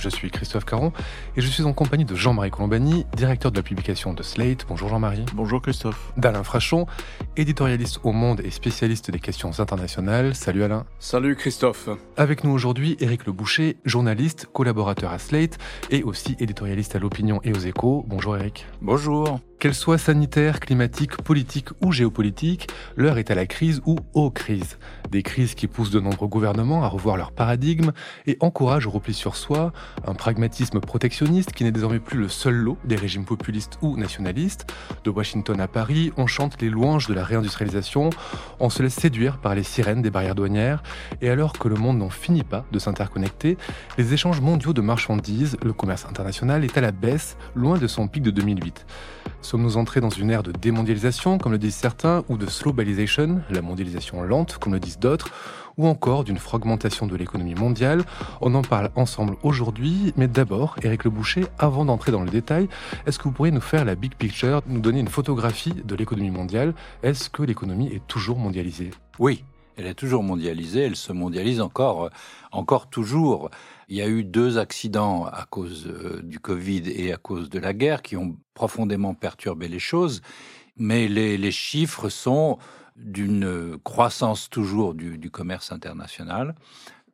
Je suis Christophe Caron et je suis en compagnie de Jean-Marie Colombani, directeur de la publication de Slate. Bonjour Jean-Marie. Bonjour Christophe. D'Alain Frachon, éditorialiste au Monde et spécialiste des questions internationales. Salut Alain. Salut Christophe. Avec nous aujourd'hui, Éric Le Boucher, journaliste, collaborateur à Slate et aussi éditorialiste à l'opinion et aux échos. Bonjour Éric. Bonjour. Qu'elle soit sanitaire, climatique, politique ou géopolitique, l'heure est à la crise ou aux crises. Des crises qui poussent de nombreux gouvernements à revoir leur paradigme et encouragent au repli sur soi, un pragmatisme protectionniste qui n'est désormais plus le seul lot des régimes populistes ou nationalistes. De Washington à Paris, on chante les louanges de la réindustrialisation, on se laisse séduire par les sirènes des barrières douanières, et alors que le monde n'en finit pas de s'interconnecter, les échanges mondiaux de marchandises, le commerce international est à la baisse, loin de son pic de 2008. Sommes-nous entrés dans une ère de démondialisation, comme le disent certains, ou de slowbalization, la mondialisation lente, comme le disent d'autres, ou encore d'une fragmentation de l'économie mondiale? On en parle ensemble aujourd'hui, mais d'abord, Éric Le Boucher, avant d'entrer dans le détail, est-ce que vous pourriez nous faire la big picture, nous donner une photographie de l'économie mondiale? Est-ce que l'économie est toujours mondialisée? Oui, elle est toujours mondialisée, elle se mondialise encore, euh, encore toujours. Il y a eu deux accidents à cause euh, du Covid et à cause de la guerre qui ont profondément perturbé les choses, mais les, chiffres sont d'une croissance toujours du, commerce international,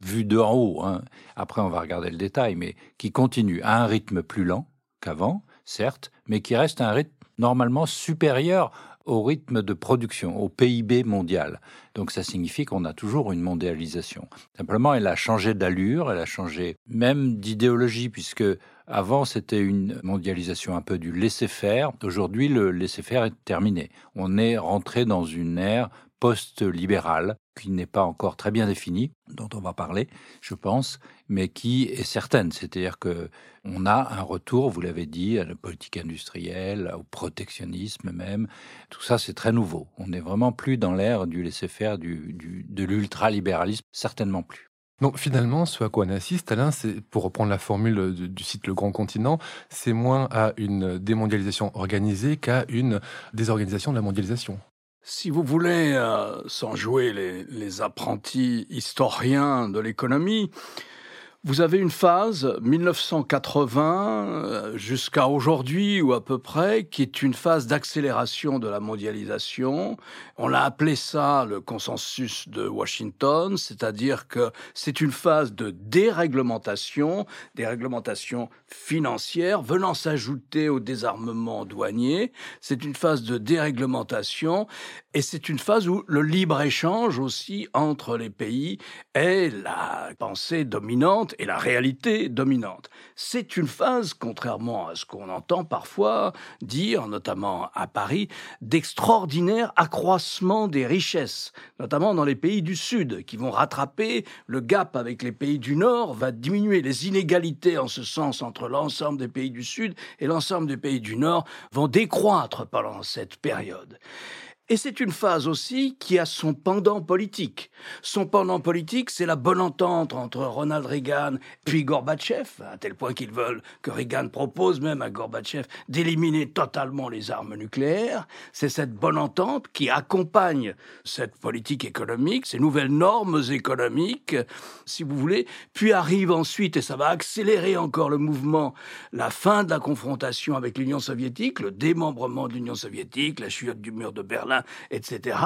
vu de en haut. Hein. Après, on va regarder le détail, mais qui continue à un rythme plus lent qu'avant, certes, mais qui reste un rythme normalement supérieur au rythme de production, au PIB mondial. Donc ça signifie qu'on a toujours une mondialisation. Simplement, elle a changé d'allure, elle a changé même d'idéologie, puisque avant c'était une mondialisation un peu du laisser-faire. Aujourd'hui, le laisser-faire est terminé. On est rentré dans une ère post-libérale qui n'est pas encore très bien définie, dont on va parler, je pense, mais qui est certaine. C'est-à-dire que on a un retour, vous l'avez dit, à la politique industrielle, au protectionnisme même. Tout ça, c'est très nouveau. On n'est vraiment plus dans l'ère du laisser-faire, du, du, de l'ultralibéralisme, certainement plus. Donc finalement, ce à quoi on assiste, Alain, c'est, pour reprendre la formule du, du site Le Grand Continent, c'est moins à une démondialisation organisée qu'à une désorganisation de la mondialisation. Si vous voulez, euh, sans jouer les, apprentis historiens de l'économie, vous avez une phase 1980 jusqu'à aujourd'hui ou à peu près qui est une phase d'accélération de la mondialisation. On l'a appelé ça le consensus de Washington, c'est-à-dire que c'est une phase de déréglementation, déréglementation financière venant s'ajouter au désarmement douanier. C'est une phase de déréglementation et c'est une phase où le libre-échange aussi entre les pays est la pensée dominante et la réalité dominante. C'est une phase, contrairement à ce qu'on entend parfois dire, notamment à Paris, d'extraordinaire accroissement des richesses, notamment dans les pays du Sud, qui vont rattraper le gap avec les pays du Nord, va diminuer les inégalités en ce sens entre l'ensemble des pays du Sud et l'ensemble des pays du Nord vont décroître pendant cette période. Et c'est une phase aussi qui a son pendant politique. Son pendant politique, c'est la bonne entente entre Ronald Reagan puis Gorbatchev, à tel point qu'ils veulent que Reagan propose même à Gorbatchev d'éliminer totalement les armes nucléaires. C'est cette bonne entente qui accompagne cette politique économique, ces nouvelles normes économiques, si vous voulez. Puis arrive ensuite, et ça va accélérer encore le mouvement, la fin de la confrontation avec l'Union soviétique, le démembrement de l'Union soviétique, la chute du mur de Berlin, etc.,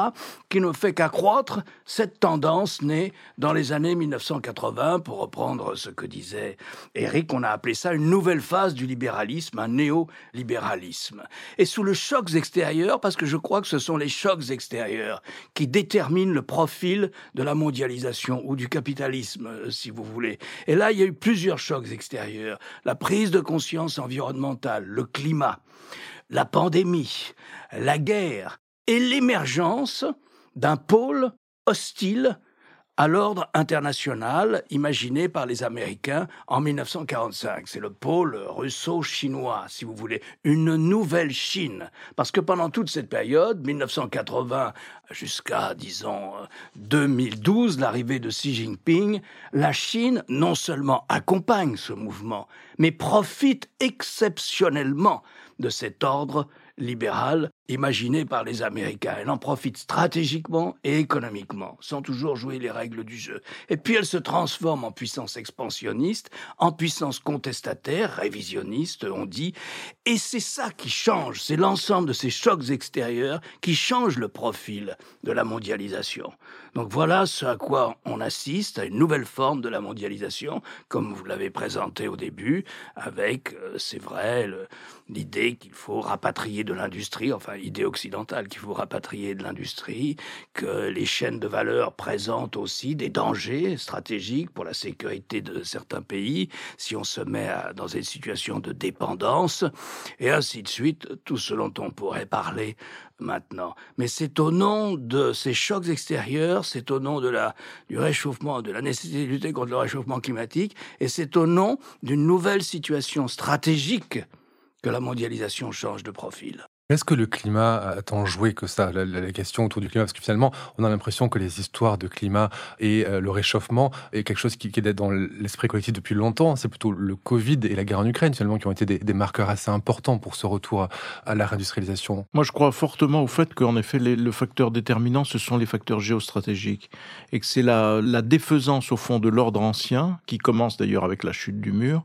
qui ne fait qu'accroître cette tendance née dans les années 1980, pour reprendre ce que disait Eric, on a appelé ça une nouvelle phase du libéralisme, un néolibéralisme. Et sous le chocs extérieurs, parce que je crois que ce sont les chocs extérieurs qui déterminent le profil de la mondialisation ou du capitalisme, si vous voulez. Et là, il y a eu plusieurs chocs extérieurs. La prise de conscience environnementale, le climat, la pandémie, la guerre, et l'émergence d'un pôle hostile à l'ordre international imaginé par les Américains en 1945. C'est le pôle russo-chinois, si vous voulez, une nouvelle Chine. Parce que pendant toute cette période, 1980 jusqu'à, disons, 2012, l'arrivée de Xi Jinping, la Chine non seulement accompagne ce mouvement, mais profite exceptionnellement de cet ordre libérale imaginée par les Américains. Elle en profite stratégiquement et économiquement, sans toujours jouer les règles du jeu. Et puis elle se transforme en puissance expansionniste, en puissance contestataire, révisionniste, on dit. Et c'est ça qui change, c'est l'ensemble de ces chocs extérieurs qui changent le profil de la mondialisation. Donc voilà ce à quoi on assiste, à une nouvelle forme de la mondialisation, comme vous l'avez présenté au début, avec, euh, c'est vrai, l'idée qu'il faut rapatrier de l'industrie, enfin idée occidentale qu'il faut rapatrier de l'industrie, que les chaînes de valeur présentent aussi des dangers stratégiques pour la sécurité de certains pays, si on se met dans une situation de dépendance, et ainsi de suite, tout ce dont on pourrait parler maintenant. Mais c'est au nom de ces chocs extérieurs, c'est au nom de la, du réchauffement, de la nécessité de lutter contre le réchauffement climatique, et c'est au nom d'une nouvelle situation stratégique que la mondialisation change de profil. Est-ce que le climat a tant joué que ça, la, question autour du climat? Parce que finalement, on a l'impression que les histoires de climat et euh, le réchauffement est quelque chose qui, est dans l'esprit collectif depuis longtemps. C'est plutôt le Covid et la guerre en Ukraine, finalement, qui ont été des, marqueurs assez importants pour ce retour à, la réindustrialisation. Moi, je crois fortement au fait qu'en effet, le facteur déterminant, ce sont les facteurs géostratégiques. Et que c'est la, la défaisance, au fond, de l'ordre ancien, qui commence d'ailleurs avec la chute du mur,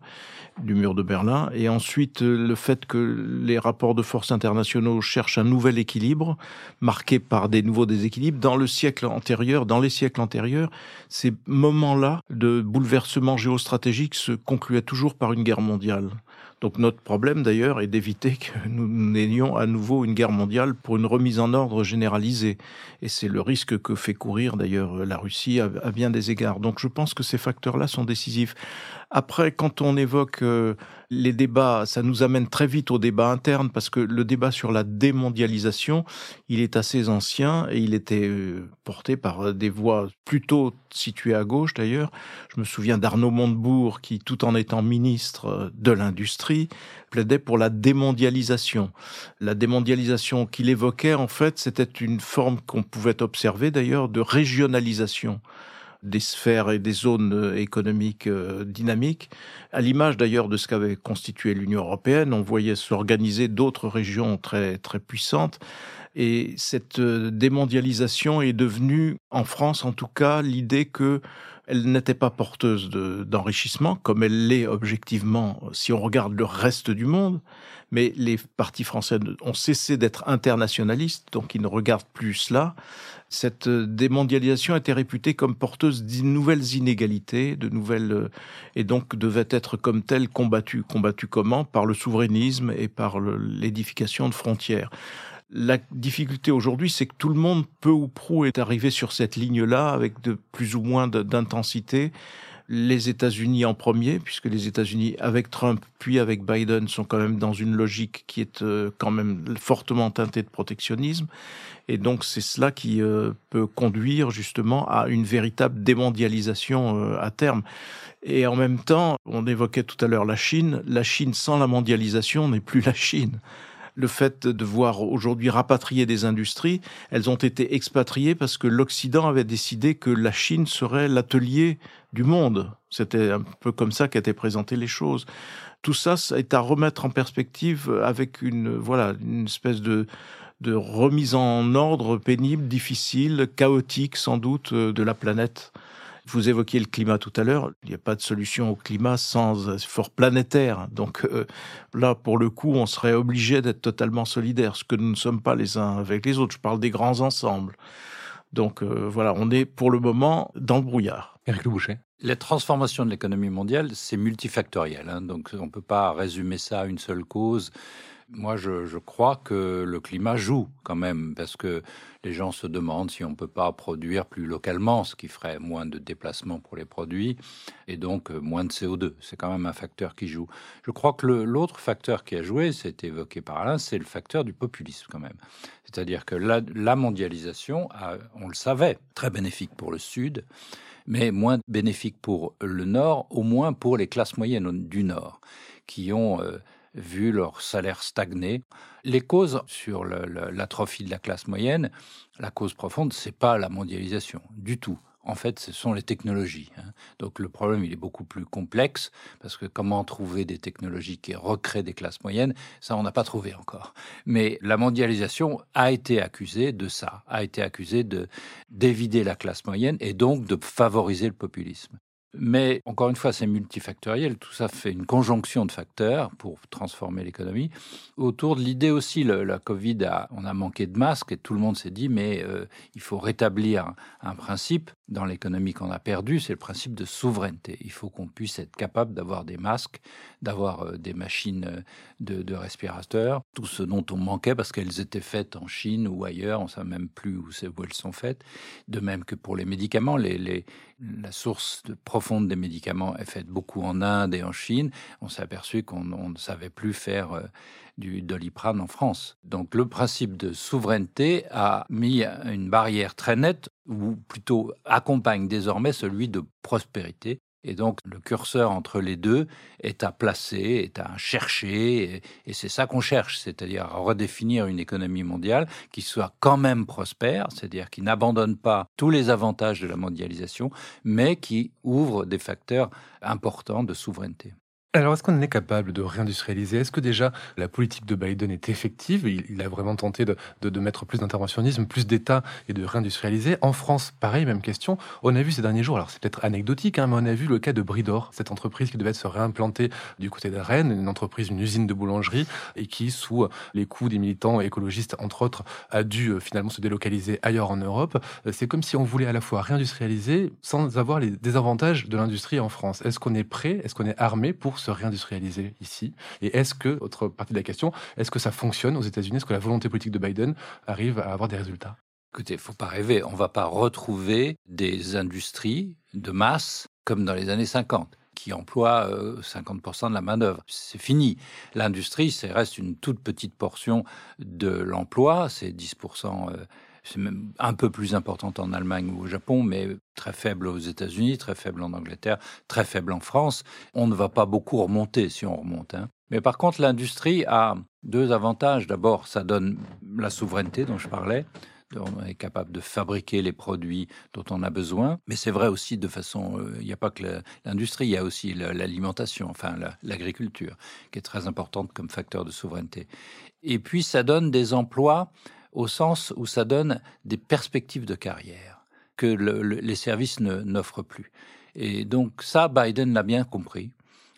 du mur de Berlin, et ensuite euh, le fait que les rapports de force internationaux cherchent un nouvel équilibre, marqué par des nouveaux déséquilibres. Dans le siècle antérieur, dans les siècles antérieurs, ces moments-là de bouleversement géostratégique se concluaient toujours par une guerre mondiale. Donc notre problème d'ailleurs est d'éviter que nous n'ayons à nouveau une guerre mondiale pour une remise en ordre généralisée. Et c'est le risque que fait courir d'ailleurs la Russie à, bien des égards. Donc je pense que ces facteurs-là sont décisifs. Après, quand on évoque euh, les débats, ça nous amène très vite au débat interne parce que le débat sur la démondialisation, il est assez ancien et il était euh, porté par des voix plutôt situées à gauche d'ailleurs. Je me souviens d'Arnaud Montebourg qui, tout en étant ministre de l'industrie, plaidait pour la démondialisation. La démondialisation qu'il évoquait, en fait, c'était une forme qu'on pouvait observer d'ailleurs de régionalisation des sphères et des zones euh, économiques euh, dynamiques, à l'image d'ailleurs de ce qu'avait constitué l'Union européenne. On voyait s'organiser d'autres régions très très puissantes. Et cette euh, démondialisation est devenue, en France en tout cas, l'idée que elle n'était pas porteuse d'enrichissement, comme elle l'est objectivement si on regarde le reste du monde, mais les partis français ont cessé d'être internationalistes, donc ils ne regardent plus cela. Cette démondialisation était réputée comme porteuse de nouvelles inégalités, de nouvelles, et donc devait être comme telle combattue. Combattue comment? Par le souverainisme et par l'édification de frontières. La difficulté aujourd'hui, c'est que tout le monde, peu ou prou, est arrivé sur cette ligne-là avec de plus ou moins d'intensité. Les États-Unis en premier, puisque les États-Unis, avec Trump puis avec Biden, sont quand même dans une logique qui est euh, quand même fortement teintée de protectionnisme. Et donc c'est cela qui euh, peut conduire justement à une véritable démondialisation euh, à terme. Et en même temps, on évoquait tout à l'heure la Chine. La Chine sans la mondialisation n'est plus la Chine le fait de voir aujourd'hui rapatrier des industries, elles ont été expatriées parce que l'Occident avait décidé que la Chine serait l'atelier du monde. C'était un peu comme ça qu'étaient présentées les choses. Tout ça est à remettre en perspective avec une, voilà, une espèce de, de remise en ordre pénible, difficile, chaotique sans doute de la planète. Vous évoquiez le climat tout à l'heure. Il n'y a pas de solution au climat sans effort planétaire. Donc euh, là, pour le coup, on serait obligé d'être totalement solidaires, ce que nous ne sommes pas les uns avec les autres. Je parle des grands ensembles. Donc euh, voilà, on est pour le moment dans le brouillard. Éric Le Boucher. La transformation de l'économie mondiale, c'est multifactoriel. Hein, donc on ne peut pas résumer ça à une seule cause. Moi, je, crois que le climat joue quand même, parce que les gens se demandent si on ne peut pas produire plus localement, ce qui ferait moins de déplacements pour les produits, et donc euh, moins de CO2. C'est quand même un facteur qui joue. Je crois que l'autre facteur qui a joué, c'est évoqué par Alain, c'est le facteur du populisme quand même. C'est-à-dire que la, mondialisation, on le savait, très bénéfique pour le Sud, mais moins bénéfique pour le Nord, au moins pour les classes moyennes du Nord, qui ont... Euh, vu leur salaire stagner. Les causes sur l'atrophie de la classe moyenne, la cause profonde, c'est pas la mondialisation du tout. En fait, ce sont les technologies. Hein. Donc le problème, il est beaucoup plus complexe, parce que comment trouver des technologies qui recréent des classes moyennes, ça, on n'a pas trouvé encore. Mais la mondialisation a été accusée de ça, a été accusée de d'évider la classe moyenne et donc de favoriser le populisme. Mais encore une fois, c'est multifactoriel. Tout ça fait une conjonction de facteurs pour transformer l'économie. Autour de l'idée aussi, la Covid, on a manqué de masques et tout le monde s'est dit, mais euh, il faut rétablir un, principe dans l'économie qu'on a perdu, c'est le principe de souveraineté. Il faut qu'on puisse être capable d'avoir des masques, d'avoir euh, des machines euh, de, de, respirateurs, tout ce dont on manquait parce qu'elles étaient faites en Chine ou ailleurs, on ne sait même plus où, où elles sont faites. De même que pour les médicaments, les, les, la source de profonde des médicaments est faite beaucoup en Inde et en Chine. On s'est aperçu qu'on ne savait plus faire euh, du doliprane en France. Donc le principe de souveraineté a mis une barrière très nette, ou plutôt accompagne désormais celui de prospérité. Et donc le curseur entre les deux est à placer, est à chercher, et, c'est ça qu'on cherche, c'est-à-dire à redéfinir une économie mondiale qui soit quand même prospère, c'est-à-dire qui n'abandonne pas tous les avantages de la mondialisation, mais qui ouvre des facteurs importants de souveraineté. Alors, est-ce qu'on est capable de réindustrialiser? Est-ce que déjà la politique de Biden est effective? Il, a vraiment tenté de, de, mettre plus d'interventionnisme, plus d'État et de réindustrialiser. En France, pareil, même question. On a vu ces derniers jours, alors c'est peut-être anecdotique, hein, mais on a vu le cas de Bridor, cette entreprise qui devait se réimplanter du côté de Rennes, une entreprise, une usine de boulangerie, et qui, sous les coups des militants écologistes, entre autres, a dû euh, finalement se délocaliser ailleurs en Europe. Euh, c'est comme si on voulait à la fois réindustrialiser sans avoir les désavantages de l'industrie en France. Est-ce qu'on est prêt? Est-ce qu'on est armé pour se réindustrialiser ici Et est-ce que, autre partie de la question, est-ce que ça fonctionne aux États-Unis? Est-ce que la volonté politique de Biden arrive à avoir des résultats? Écoutez, faut pas rêver. On va pas retrouver des industries de masse comme dans les années 50 qui emploient 50% euh, de la main-d'œuvre. C'est fini. L'industrie, c'est reste une toute petite portion de l'emploi, c'est 10% c'est même un peu plus importante en Allemagne ou au Japon, mais très faible aux États-Unis, très faible en Angleterre, très faible en France. On ne va pas beaucoup remonter si on remonte. Hein. Mais par contre, l'industrie a deux avantages. D'abord, ça donne la souveraineté dont je parlais. On est capable de fabriquer les produits dont on a besoin, mais c'est vrai aussi de façon. Euh, il n'y a pas que l'industrie, il y a aussi l'alimentation, enfin l'agriculture, qui est très importante comme facteur de souveraineté. Et puis, ça donne des emplois au sens où ça donne des perspectives de carrière que les services n'offrent plus. Et donc ça, Biden l'a bien compris.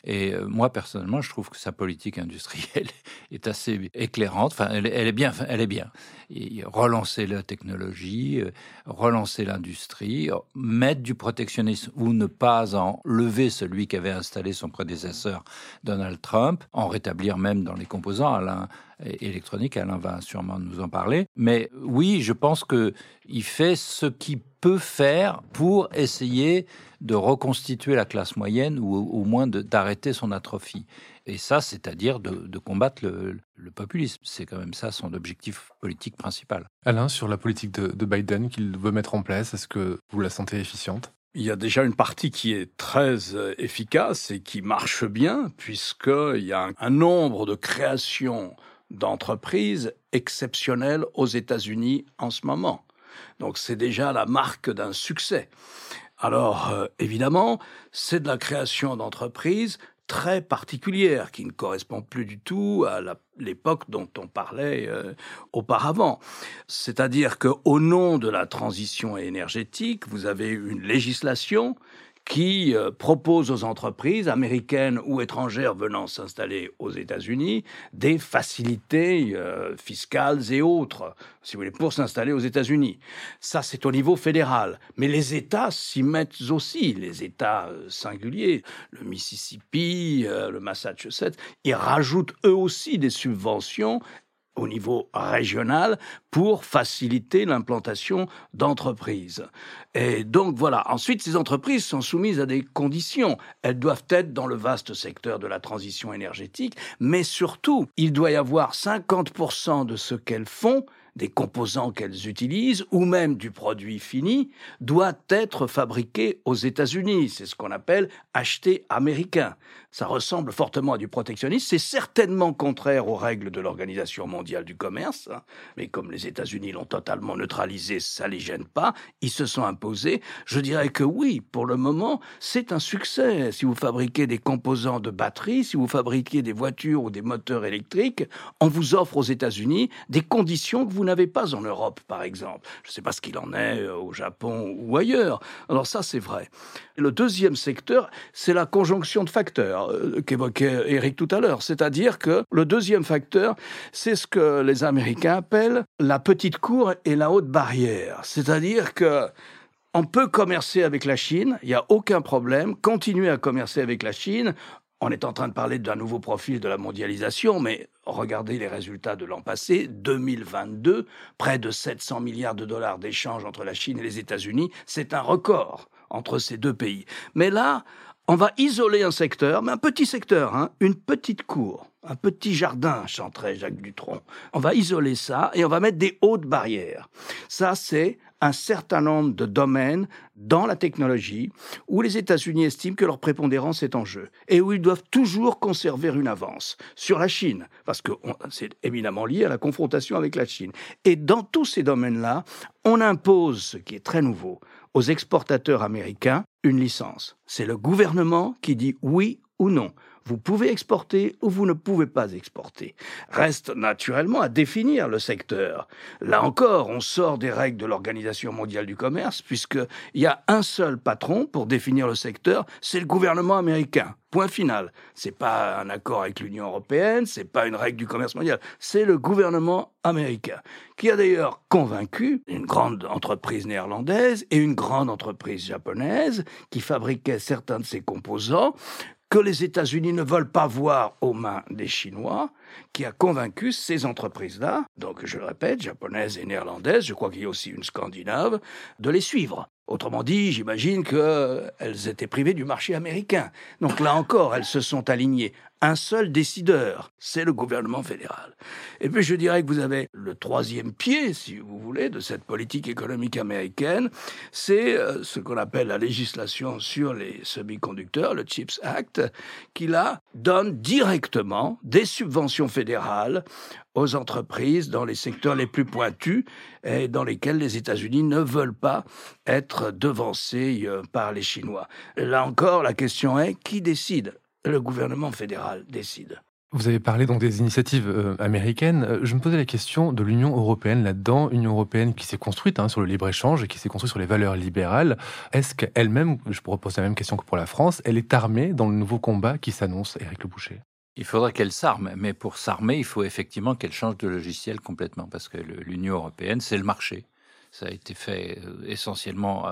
Et euh, moi, personnellement, je trouve que sa politique industrielle est assez éclairante. Enfin, elle, est bien. Elle est bien. relancer la technologie, euh, relancer l'industrie, mettre du protectionnisme ou ne pas en lever celui qu'avait installé son prédécesseur Donald Trump, en rétablir même dans les composants. Électronique, Alain va sûrement nous en parler. Mais oui, je pense que il fait ce qu'il peut faire pour essayer de reconstituer la classe moyenne ou au moins d'arrêter son atrophie. Et ça, c'est-à-dire de, combattre le, populisme. C'est quand même ça son objectif politique principal. Alain, sur la politique de, de Biden qu'il veut mettre en place, est-ce que vous la sentez efficiente? Il y a déjà une partie qui est très euh, efficace et qui marche bien, puisqu'il y a un nombre de créations d'entreprises exceptionnelles aux États-Unis en ce moment. Donc c'est déjà la marque d'un succès. Alors euh, évidemment, c'est de la création d'entreprises très particulière qui ne correspond plus du tout à l'époque dont on parlait euh, auparavant. C'est-à-dire que au nom de la transition énergétique, vous avez une législation qui euh, propose aux entreprises américaines ou étrangères venant s'installer aux États-Unis des facilités euh, fiscales et autres, si vous voulez, pour s'installer aux États-Unis. Ça, c'est au niveau fédéral. Mais les États s'y mettent aussi, les États euh, singuliers, le Mississippi, le Massachusetts, ils rajoutent eux aussi des subventions au niveau régional pour faciliter l'implantation d'entreprises. Et donc voilà, ensuite ces entreprises sont soumises à des conditions. Elles doivent être dans le vaste secteur de la transition énergétique, mais surtout, il doit y avoir 50% de ce qu'elles font des composants qu'elles utilisent ou même du produit fini doit être fabriqué aux États-Unis. C'est ce qu'on appelle acheter américain. Ça ressemble fortement à du protectionnisme. C'est certainement contraire aux règles de l'Organisation mondiale du commerce. Hein. Mais comme les États-Unis l'ont totalement neutralisé, ça les gêne pas. Ils se sont imposés. Je dirais que oui, pour le moment, c'est un succès. Si vous fabriquez des composants de batterie, si vous fabriquez des voitures ou des moteurs électriques, on vous offre aux États-Unis des conditions que vous n'avez pas en Europe, par exemple. Je ne sais pas ce qu'il en est euh, au Japon ou ailleurs. Alors ça, c'est vrai. le deuxième secteur, c'est la conjonction de facteurs euh, qu'évoquait Eric tout à l'heure. C'est-à-dire que le deuxième facteur, c'est ce que les Américains appellent la petite cour et la haute barrière. C'est-à-dire que on peut commercer avec la Chine, il n'y a aucun problème, continuer à commercer avec la Chine on est en train de parler d'un nouveau profil de la mondialisation, mais regardez les résultats de l'an passé, 2022, près de 700 milliards de dollars d'échanges entre la Chine et les États-Unis, c'est un record entre ces deux pays. Mais là, on va isoler un secteur, mais un petit secteur, hein, une petite cour, un petit jardin, chanterait Jacques Dutronc. On va isoler ça et on va mettre des hautes barrières. Ça, c'est un certain nombre de domaines dans la technologie où les États-Unis estiment que leur prépondérance est en jeu et où ils doivent toujours conserver une avance sur la Chine, parce que c'est évidemment lié à la confrontation avec la Chine. Et dans tous ces domaines-là, on impose, ce qui est très nouveau, aux exportateurs américains une licence. C'est le gouvernement qui dit oui ou non. Vous pouvez exporter ou vous ne pouvez pas exporter. Reste naturellement à définir le secteur. Là encore, on sort des règles de l'Organisation mondiale du commerce, puisqu'il y a un seul patron pour définir le secteur, c'est le gouvernement américain. Point final. C'est pas un accord avec l'Union européenne, c'est pas une règle du commerce mondial, c'est le gouvernement américain qui a d'ailleurs convaincu une grande entreprise néerlandaise et une grande entreprise japonaise qui fabriquait certains de ses composants que les États-Unis ne veulent pas voir aux mains des Chinois, qui a convaincu ces entreprises-là, donc je le répète, japonaises et néerlandaises, je crois qu'il y a aussi une scandinave, de les suivre. Autrement dit, j'imagine qu'elles étaient privées du marché américain. Donc là encore, elles se sont alignées un seul décideur, c'est le gouvernement fédéral. Et puis je dirais que vous avez le troisième pied, si vous voulez, de cette politique économique américaine, c'est euh, ce qu'on appelle la législation sur les semi-conducteurs, le CHIPS Act, qui là donne directement des subventions fédérales aux entreprises dans les secteurs les plus pointus et dans lesquels les États-Unis ne veulent pas être devancés euh, par les Chinois. Là encore, la question est qui décide? Le gouvernement fédéral décide. Vous avez parlé donc des initiatives euh, américaines. Euh, je me posais la question de l'Union européenne là-dedans, Union européenne qui s'est construite hein, sur le libre-échange et qui s'est construite sur les valeurs libérales. Est-ce qu'elle-même, je pourrais poser la même question que pour la France, elle est armée dans le nouveau combat qui s'annonce, Éric Le Boucher? Il faudrait qu'elle s'arme, mais pour s'armer, il faut effectivement qu'elle change de logiciel complètement, parce que l'Union européenne, c'est le marché. Ça a été fait euh, essentiellement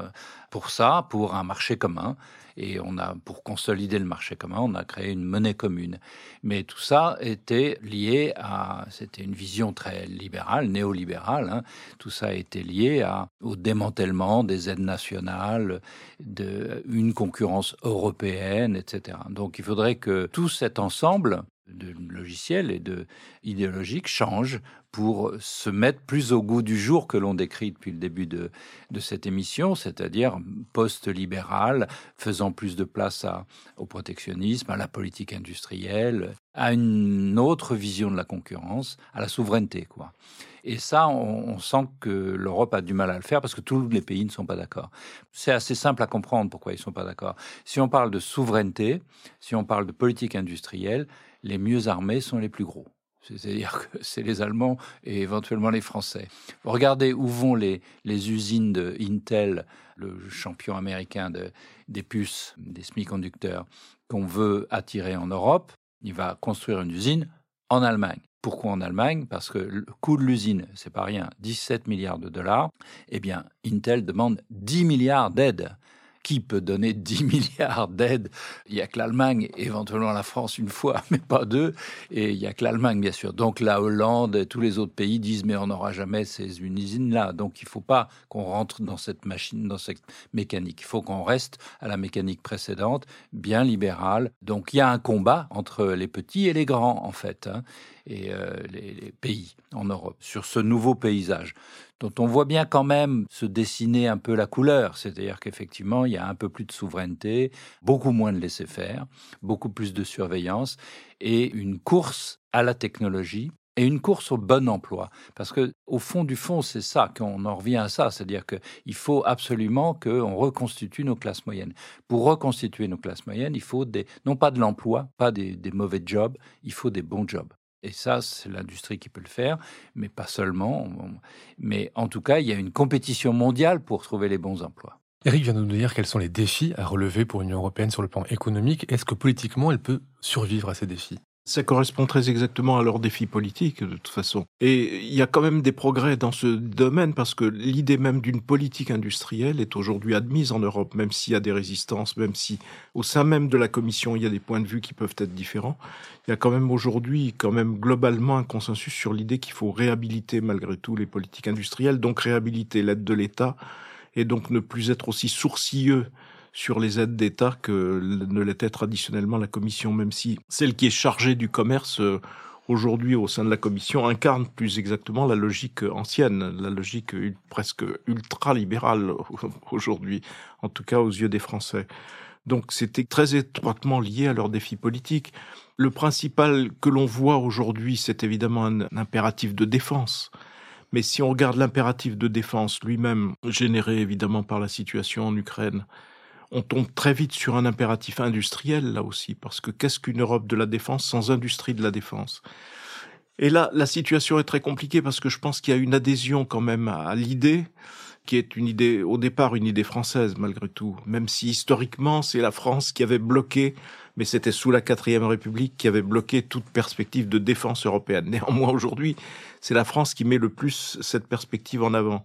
pour ça, pour un marché commun. Et on a, pour consolider le marché commun, on a créé une monnaie commune. Mais tout ça était lié à, c'était une vision très libérale, néolibérale. Hein. Tout ça était lié au démantèlement des aides nationales, de une concurrence européenne, etc. Donc il faudrait que tout cet ensemble de logiciels et de idéologiques change pour se mettre plus au goût du jour que l'on décrit depuis le début de, de cette émission, c'est-à-dire post-libéral, faisant plus de place à, au protectionnisme, à la politique industrielle, à une autre vision de la concurrence, à la souveraineté, quoi. Et ça, on, on sent que l'Europe a du mal à le faire parce que tous les pays ne sont pas d'accord. C'est assez simple à comprendre pourquoi ils ne sont pas d'accord. Si on parle de souveraineté, si on parle de politique industrielle, les mieux armés sont les plus gros C'est-à-dire que c'est les Allemands et éventuellement les Français. Regardez où vont les, usines de Intel, le champion américain de, des puces, des semi-conducteurs, qu'on veut attirer en Europe. Il va construire une usine en Allemagne. Pourquoi en Allemagne? Parce que le coût de l'usine, c'est pas rien, 17 milliards de dollars. Eh bien, Intel demande 10 milliards d'aides qui peut donner 10 milliards d'aides? Il n'y a que l'Allemagne, éventuellement la France une fois, mais pas deux. Et il n'y a que l'Allemagne, bien sûr. Donc la Hollande et tous les autres pays disent, mais on n'aura jamais ces usines-là. Donc il ne faut pas qu'on rentre dans cette machine, dans cette mécanique. Il faut qu'on reste à la mécanique précédente, bien libérale. Donc il y a un combat entre les petits et les grands, en fait. Hein, et euh, les pays en Europe sur ce nouveau paysage dont on voit bien quand même se dessiner un peu la couleur, c'est-à-dire qu'effectivement, il y a un peu plus de souveraineté, beaucoup moins de laisser-faire, beaucoup plus de surveillance et une course à la technologie et une course au bon emploi. Parce que au fond du fond, c'est ça qu'on en revient à ça, c'est-à-dire qu'il faut absolument qu'on reconstitue nos classes moyennes. Pour reconstituer nos classes moyennes, il faut des, non pas de l'emploi, pas des mauvais jobs, il faut des bons jobs. Et ça, c'est l'industrie qui peut le faire, mais pas seulement. Mais en tout cas, il y a une compétition mondiale pour trouver les bons emplois. Eric vient de nous dire quels sont les défis à relever pour l'Union européenne sur le plan économique. Est-ce que politiquement, elle peut survivre à ces défis? Ça correspond très exactement à leurs défis politiques, de toute façon. Et il y a quand même des progrès dans ce domaine parce que l'idée même d'une politique industrielle est aujourd'hui admise en Europe, même s'il y a des résistances, même si au sein même de la Commission, il y a des points de vue qui peuvent être différents. Il y a quand même aujourd'hui, quand même globalement, un consensus sur l'idée qu'il faut réhabiliter malgré tout les politiques industrielles, donc réhabiliter l'aide de l'État et donc ne plus être aussi sourcilleux sur les aides d'État que ne l'était traditionnellement la Commission, même si celle qui est chargée du commerce euh, aujourd'hui au sein de la Commission incarne plus exactement la logique ancienne, la logique presque ultra-libérale aujourd'hui, en tout cas aux yeux des Français. Donc c'était très étroitement lié à leurs défis politiques. Le principal que l'on voit aujourd'hui, c'est évidemment un, impératif de défense. Mais si on regarde l'impératif de défense lui-même, généré évidemment par la situation en Ukraine, on tombe très vite sur un impératif industriel là aussi, parce que qu'est-ce qu'une Europe de la défense sans industrie de la défense? Et là, la situation est très compliquée parce que je pense qu'il y a une adhésion quand même à l'idée qui est une idée, au départ, une idée française malgré tout, même si historiquement c'est la France qui avait bloqué, mais c'était sous la quatrième République qui avait bloqué toute perspective de défense européenne. Néanmoins, aujourd'hui, c'est la France qui met le plus cette perspective en avant.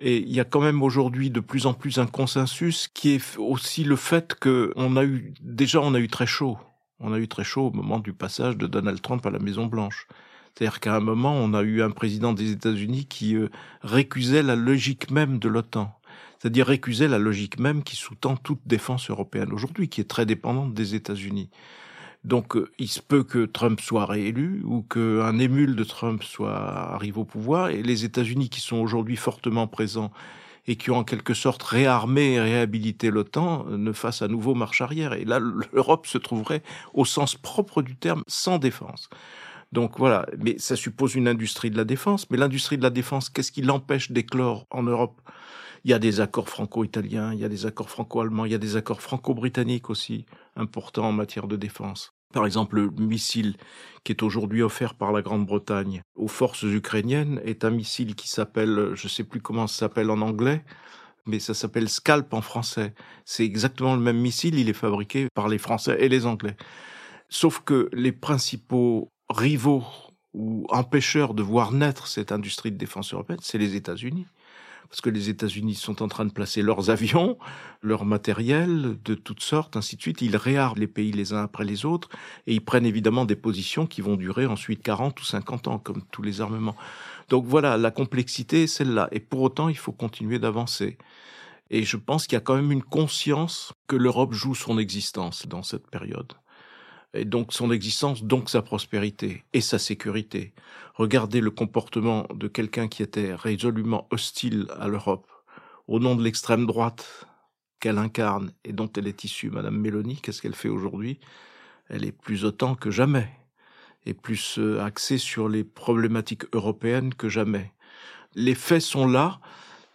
Et il y a quand même aujourd'hui de plus en plus un consensus qui est aussi le fait que on a eu déjà on a eu très chaud. On a eu très chaud au moment du passage de Donald Trump à la Maison Blanche. C'est-à-dire qu'à un moment, on a eu un président des États-Unis qui euh, récusait la logique même de l'OTAN. C'est-à-dire récusait la logique même qui sous-tend toute défense européenne aujourd'hui, qui est très dépendante des États-Unis. Donc, euh, il se peut que Trump soit réélu ou qu'un émule de Trump soit arrive au pouvoir et les États-Unis qui sont aujourd'hui fortement présents et qui ont en quelque sorte réarmé et réhabilité l'OTAN euh, ne fassent à nouveau marche arrière. Et là, l'Europe se trouverait au sens propre du terme sans défense. Donc voilà, mais ça suppose une industrie de la défense. Mais l'industrie de la défense, qu'est-ce qui l'empêche d'éclore en Europe? Il y a des accords franco-italiens, il y a des accords franco-allemands, il y a des accords franco-britanniques aussi importants en matière de défense. Par exemple, le missile qui est aujourd'hui offert par la Grande-Bretagne aux forces ukrainiennes est un missile qui s'appelle, je ne sais plus comment ça s'appelle en anglais, mais ça s'appelle Scalp en français. C'est exactement le même missile, il est fabriqué par les Français et les Anglais. Sauf que les principaux rivaux ou empêcheurs de voir naître cette industrie de défense européenne, c'est les États-Unis parce que les États-Unis sont en train de placer leurs avions, leur matériel de toutes sortes, ainsi de suite. Ils réarment les pays les uns après les autres et ils prennent évidemment des positions qui vont durer ensuite 40 ou 50 ans, comme tous les armements. Donc voilà, la complexité est celle-là. Et pour autant, il faut continuer d'avancer. Et je pense qu'il y a quand même une conscience que l'Europe joue son existence dans cette période et donc son existence, donc sa prospérité et sa sécurité. Regardez le comportement de quelqu'un qui était résolument hostile à l'Europe, au nom de l'extrême droite qu'elle incarne et dont elle est issue, Madame Mélanie, qu'est-ce qu'elle fait aujourd'hui? Elle est plus autant que jamais, et plus euh, axée sur les problématiques européennes que jamais. Les faits sont là.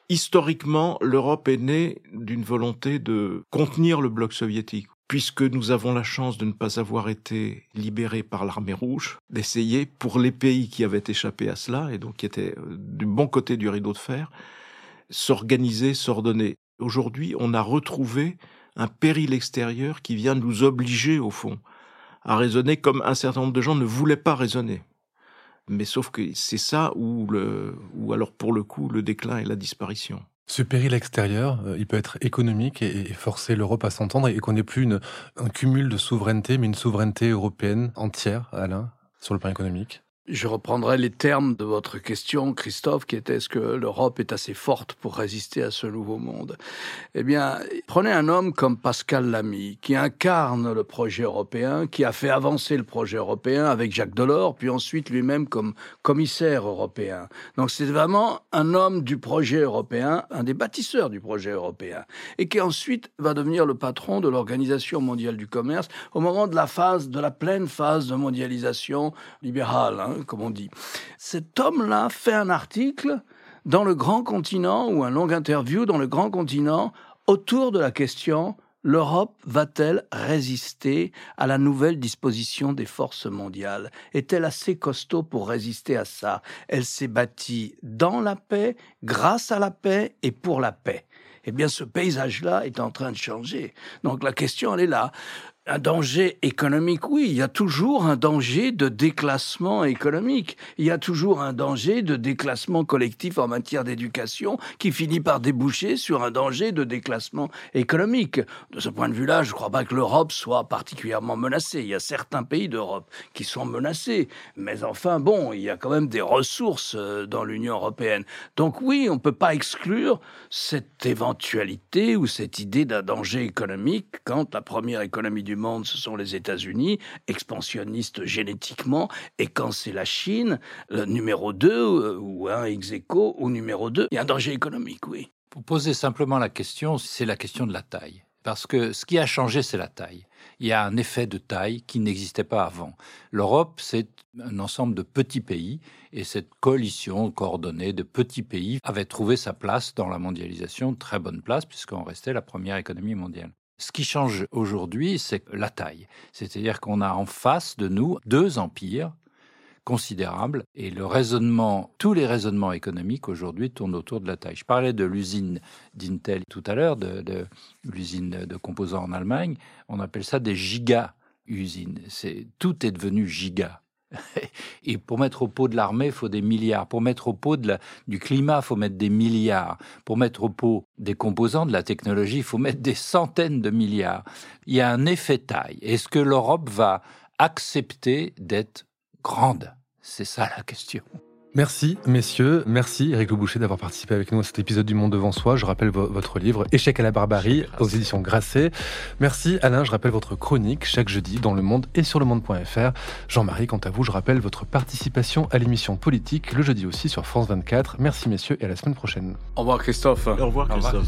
Historiquement, l'Europe est née d'une volonté de contenir le bloc soviétique puisque nous avons la chance de ne pas avoir été libérés par l'armée rouge, d'essayer pour les pays qui avaient échappé à cela, et donc qui étaient euh, du bon côté du rideau de fer, s'organiser, s'ordonner. Aujourd'hui, on a retrouvé un péril extérieur qui vient nous obliger, au fond, à raisonner comme un certain nombre de gens ne voulaient pas raisonner. Mais sauf que c'est ça où, le, alors pour le coup, le déclin et la disparition. Ce péril extérieur, euh, il peut être économique et, forcer l'Europe à s'entendre et qu'on n'ait plus une, un cumul de souveraineté, mais une souveraineté européenne entière, Alain, sur le plan économique. Je reprendrai les termes de votre question, Christophe, qui était est-ce que l'Europe est assez forte pour résister à ce nouveau monde? Eh bien, prenez un homme comme Pascal Lamy, qui incarne le projet européen, qui a fait avancer le projet européen avec Jacques Delors, puis ensuite lui-même comme commissaire européen. Donc c'est vraiment un homme du projet européen, un des bâtisseurs du projet européen, et qui ensuite va devenir le patron de l'Organisation mondiale du commerce au moment de la phase, de la pleine phase de mondialisation libérale. Hein. Hein, comme on dit. Cet homme-là fait un article dans le Grand Continent ou un long interview dans le Grand Continent autour de la question L'Europe va-t-elle résister à la nouvelle disposition des forces mondiales? Est-elle assez costaud pour résister à ça? Elle s'est bâtie dans la paix, grâce à la paix et pour la paix. Eh bien, ce paysage-là est en train de changer. Donc la question, elle est là un danger économique, oui, il y a toujours un danger de déclassement économique, il y a toujours un danger de déclassement collectif en matière d'éducation qui finit par déboucher sur un danger de déclassement économique. De ce point de vue-là, je ne crois pas que l'Europe soit particulièrement menacée. Il y a certains pays d'Europe qui sont menacés, mais enfin bon, il y a quand même des ressources euh, dans l'Union européenne. Donc oui, on ne peut pas exclure cette éventualité ou cette idée d'un danger économique quand la première économie du monde, ce sont les États-Unis, expansionnistes génétiquement, et quand c'est la Chine, le numéro 2 euh, ou un ex aequo au numéro 2, il y a un danger économique, oui. Pour poser simplement la question, c'est la question de la taille. Parce que ce qui a changé, c'est la taille. Il y a un effet de taille qui n'existait pas avant. L'Europe, c'est un ensemble de petits pays, et cette coalition coordonnée de petits pays avait trouvé sa place dans la mondialisation, très bonne place, puisqu'on restait la première économie mondiale. Ce qui change aujourd'hui, c'est la taille. C'est-à-dire qu'on a en face de nous deux empires considérables et le raisonnement, tous les raisonnements économiques aujourd'hui tournent autour de la taille. Je parlais de l'usine d'Intel tout à l'heure, de, l'usine de composants en Allemagne. On appelle ça des giga-usines. C'est, tout est devenu giga. Et pour mettre au pot de l'armée, il faut des milliards. Pour mettre au pot de du climat, il faut mettre des milliards. Pour mettre au pot des composants de la technologie, il faut mettre des centaines de milliards. Il y a un effet taille. Est-ce que l'Europe va accepter d'être grande? C'est ça la question. Merci, messieurs. Merci, Eric Le Boucher, d'avoir participé avec nous à cet épisode du Monde devant soi. Je rappelle votre livre Échec à la barbarie aux éditions Grasset. Merci, Alain. Je rappelle votre chronique chaque jeudi dans Le Monde et sur le monde.fr. Jean-Marie, quant à vous, je rappelle votre participation à l'émission politique le jeudi aussi sur France 24. Merci, messieurs, et à la semaine prochaine. Au revoir, Christophe. Au revoir, Christophe.